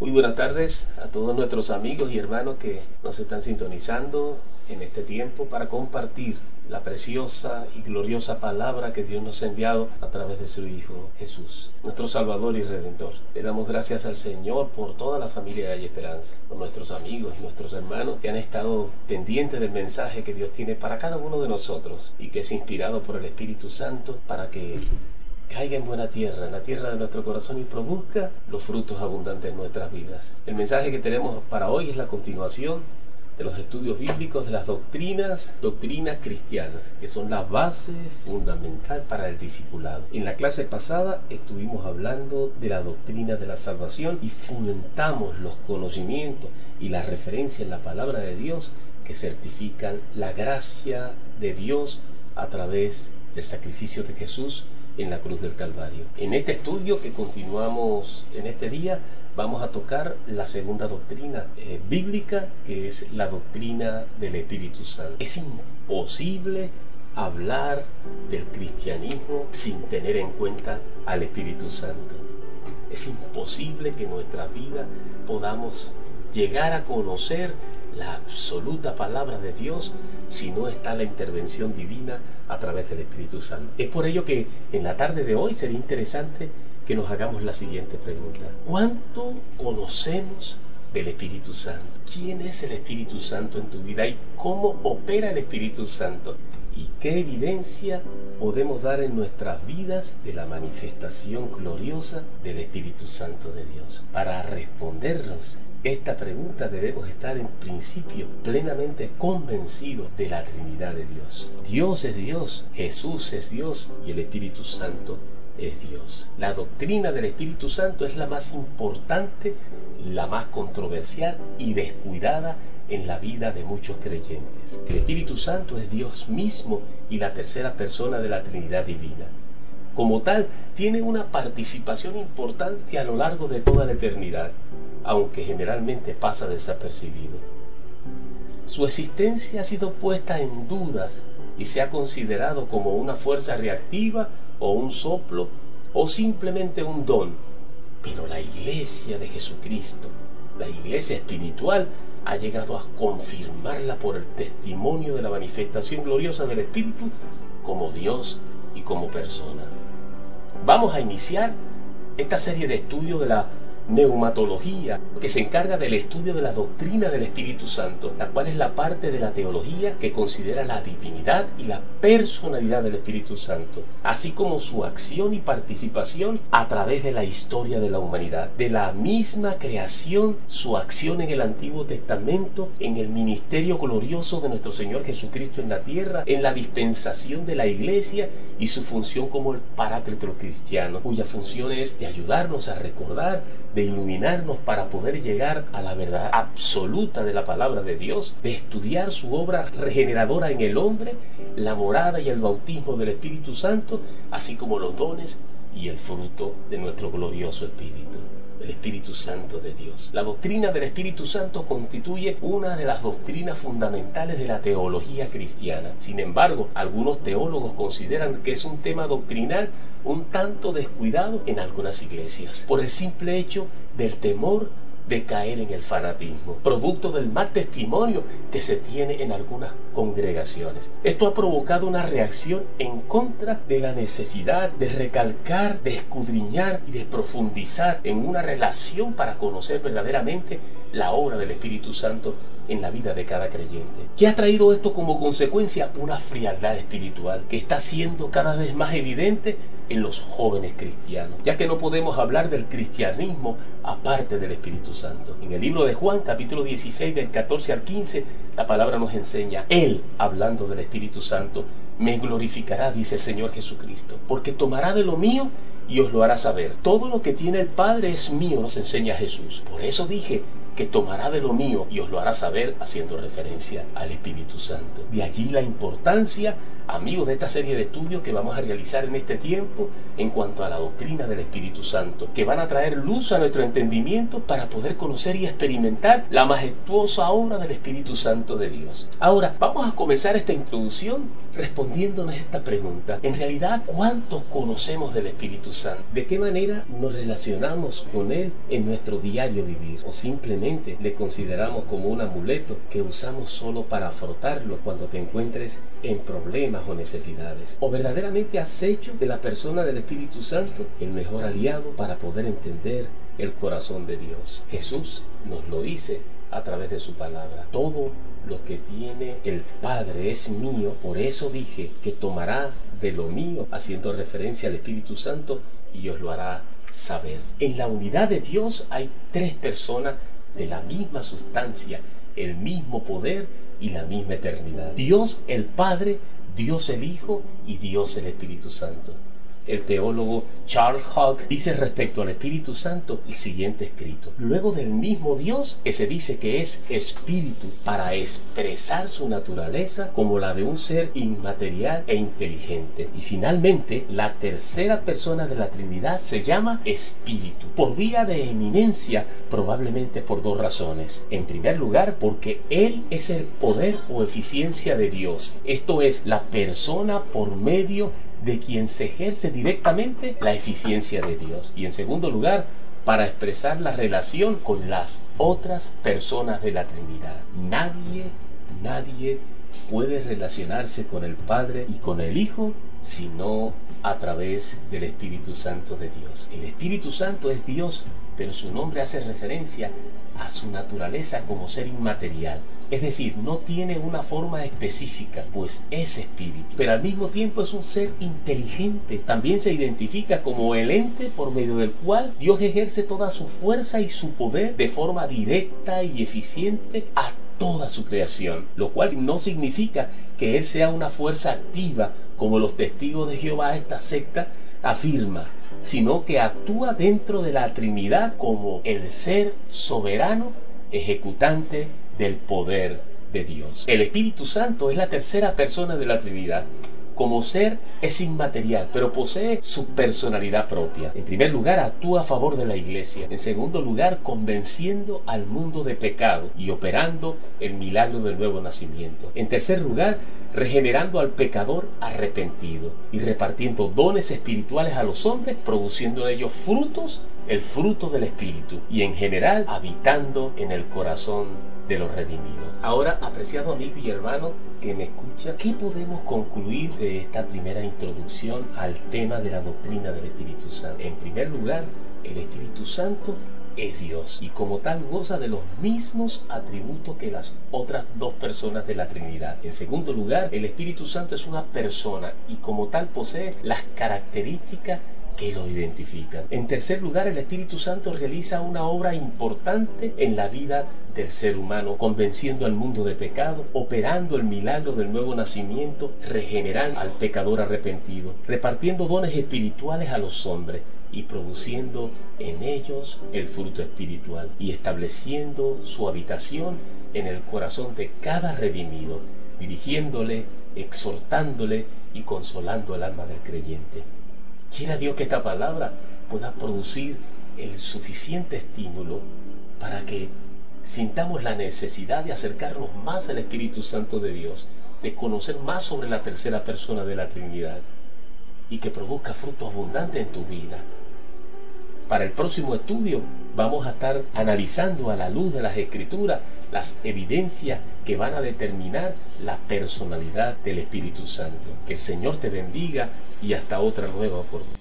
Muy buenas tardes a todos nuestros amigos y hermanos que nos están sintonizando en este tiempo para compartir la preciosa y gloriosa palabra que Dios nos ha enviado a través de su Hijo Jesús, nuestro Salvador y Redentor. Le damos gracias al Señor por toda la familia de Hay Esperanza, por nuestros amigos y nuestros hermanos que han estado pendientes del mensaje que Dios tiene para cada uno de nosotros y que es inspirado por el Espíritu Santo para que caiga en buena tierra, en la tierra de nuestro corazón y produzca los frutos abundantes en nuestras vidas. El mensaje que tenemos para hoy es la continuación de los estudios bíblicos de las doctrinas, doctrinas cristianas, que son la base fundamental para el discipulado. En la clase pasada estuvimos hablando de la doctrina de la salvación y fomentamos los conocimientos y la referencia en la palabra de Dios que certifican la gracia de Dios a través del sacrificio de Jesús en la cruz del Calvario. En este estudio que continuamos en este día, vamos a tocar la segunda doctrina eh, bíblica, que es la doctrina del Espíritu Santo. Es imposible hablar del cristianismo sin tener en cuenta al Espíritu Santo. Es imposible que en nuestra vida podamos llegar a conocer la absoluta palabra de Dios si no está la intervención divina a través del Espíritu Santo. Es por ello que en la tarde de hoy sería interesante que nos hagamos la siguiente pregunta. ¿Cuánto conocemos del Espíritu Santo? ¿Quién es el Espíritu Santo en tu vida y cómo opera el Espíritu Santo? ¿Y qué evidencia podemos dar en nuestras vidas de la manifestación gloriosa del Espíritu Santo de Dios? Para respondernos esta pregunta debemos estar en principio plenamente convencidos de la Trinidad de Dios. Dios es Dios, Jesús es Dios y el Espíritu Santo es Dios. La doctrina del Espíritu Santo es la más importante, la más controversial y descuidada en la vida de muchos creyentes. El Espíritu Santo es Dios mismo y la tercera persona de la Trinidad Divina. Como tal, tiene una participación importante a lo largo de toda la eternidad aunque generalmente pasa desapercibido. Su existencia ha sido puesta en dudas y se ha considerado como una fuerza reactiva o un soplo o simplemente un don. Pero la iglesia de Jesucristo, la iglesia espiritual, ha llegado a confirmarla por el testimonio de la manifestación gloriosa del Espíritu como Dios y como persona. Vamos a iniciar esta serie de estudios de la neumatología, que se encarga del estudio de la doctrina del Espíritu Santo, la cual es la parte de la teología que considera la divinidad y la personalidad del Espíritu Santo, así como su acción y participación a través de la historia de la humanidad, de la misma creación, su acción en el Antiguo Testamento, en el ministerio glorioso de nuestro Señor Jesucristo en la tierra, en la dispensación de la iglesia y su función como el paráclito cristiano, cuya función es de ayudarnos a recordar de iluminarnos para poder llegar a la verdad absoluta de la palabra de Dios, de estudiar su obra regeneradora en el hombre, la morada y el bautismo del Espíritu Santo, así como los dones y el fruto de nuestro glorioso Espíritu el Espíritu Santo de Dios. La doctrina del Espíritu Santo constituye una de las doctrinas fundamentales de la teología cristiana. Sin embargo, algunos teólogos consideran que es un tema doctrinal un tanto descuidado en algunas iglesias, por el simple hecho del temor de caer en el fanatismo, producto del mal testimonio que se tiene en algunas congregaciones. Esto ha provocado una reacción en contra de la necesidad de recalcar, de escudriñar y de profundizar en una relación para conocer verdaderamente la obra del Espíritu Santo en la vida de cada creyente. ¿Qué ha traído esto como consecuencia? Una frialdad espiritual que está siendo cada vez más evidente en los jóvenes cristianos, ya que no podemos hablar del cristianismo aparte del Espíritu Santo. En el libro de Juan, capítulo 16, del 14 al 15, la palabra nos enseña, Él, hablando del Espíritu Santo, me glorificará, dice el Señor Jesucristo, porque tomará de lo mío y os lo hará saber. Todo lo que tiene el Padre es mío, nos enseña Jesús. Por eso dije, que tomará de lo mío y os lo hará saber haciendo referencia al Espíritu Santo. De allí la importancia amigos de esta serie de estudios que vamos a realizar en este tiempo en cuanto a la doctrina del Espíritu Santo, que van a traer luz a nuestro entendimiento para poder conocer y experimentar la majestuosa obra del Espíritu Santo de Dios. Ahora, vamos a comenzar esta introducción respondiéndonos esta pregunta. En realidad, ¿cuántos conocemos del Espíritu Santo? ¿De qué manera nos relacionamos con Él en nuestro diario vivir? ¿O simplemente le consideramos como un amuleto que usamos solo para frotarlo cuando te encuentres en problemas o necesidades? ¿O verdaderamente has hecho de la persona del Espíritu Santo el mejor aliado para poder entender el corazón de Dios? Jesús nos lo dice a través de su palabra. Todo lo que tiene el Padre es mío, por eso dije que tomará de lo mío, haciendo referencia al Espíritu Santo, y os lo hará saber. En la unidad de Dios hay tres personas de la misma sustancia, el mismo poder y la misma eternidad. Dios el Padre, Dios el Hijo y Dios el Espíritu Santo el teólogo Charles Hogg dice respecto al Espíritu Santo el siguiente escrito. Luego del mismo Dios que se dice que es espíritu para expresar su naturaleza como la de un ser inmaterial e inteligente. Y finalmente, la tercera persona de la Trinidad se llama espíritu, por vía de eminencia, probablemente por dos razones. En primer lugar, porque Él es el poder o eficiencia de Dios. Esto es la persona por medio de quien se ejerce directamente la eficiencia de Dios. Y en segundo lugar, para expresar la relación con las otras personas de la Trinidad. Nadie, nadie puede relacionarse con el Padre y con el Hijo sino a través del Espíritu Santo de Dios. El Espíritu Santo es Dios, pero su nombre hace referencia a su naturaleza como ser inmaterial. Es decir, no tiene una forma específica, pues es espíritu, pero al mismo tiempo es un ser inteligente. También se identifica como el ente por medio del cual Dios ejerce toda su fuerza y su poder de forma directa y eficiente a toda su creación, lo cual no significa que Él sea una fuerza activa como los testigos de Jehová, esta secta, afirma, sino que actúa dentro de la Trinidad como el ser soberano, ejecutante del poder de Dios. El Espíritu Santo es la tercera persona de la Trinidad. Como ser es inmaterial, pero posee su personalidad propia. En primer lugar, actúa a favor de la iglesia. En segundo lugar, convenciendo al mundo de pecado y operando el milagro del nuevo nacimiento. En tercer lugar, regenerando al pecador arrepentido y repartiendo dones espirituales a los hombres, produciendo de ellos frutos, el fruto del Espíritu, y en general habitando en el corazón de los redimidos. Ahora, apreciado amigo y hermano que me escucha, ¿qué podemos concluir de esta primera introducción al tema de la doctrina del Espíritu Santo? En primer lugar, el Espíritu Santo es Dios y como tal goza de los mismos atributos que las otras dos personas de la Trinidad. En segundo lugar, el Espíritu Santo es una persona y como tal posee las características que lo identifican. En tercer lugar, el Espíritu Santo realiza una obra importante en la vida del ser humano, convenciendo al mundo de pecado, operando el milagro del nuevo nacimiento, regenerando al pecador arrepentido, repartiendo dones espirituales a los hombres y produciendo en ellos el fruto espiritual y estableciendo su habitación en el corazón de cada redimido, dirigiéndole, exhortándole y consolando el alma del creyente. Quiera Dios que esta palabra pueda producir el suficiente estímulo para que sintamos la necesidad de acercarnos más al Espíritu Santo de Dios, de conocer más sobre la tercera persona de la Trinidad y que produzca fruto abundante en tu vida. Para el próximo estudio vamos a estar analizando a la luz de las escrituras las evidencias que van a determinar la personalidad del Espíritu Santo. Que el Señor te bendiga y hasta otra nueva oportunidad.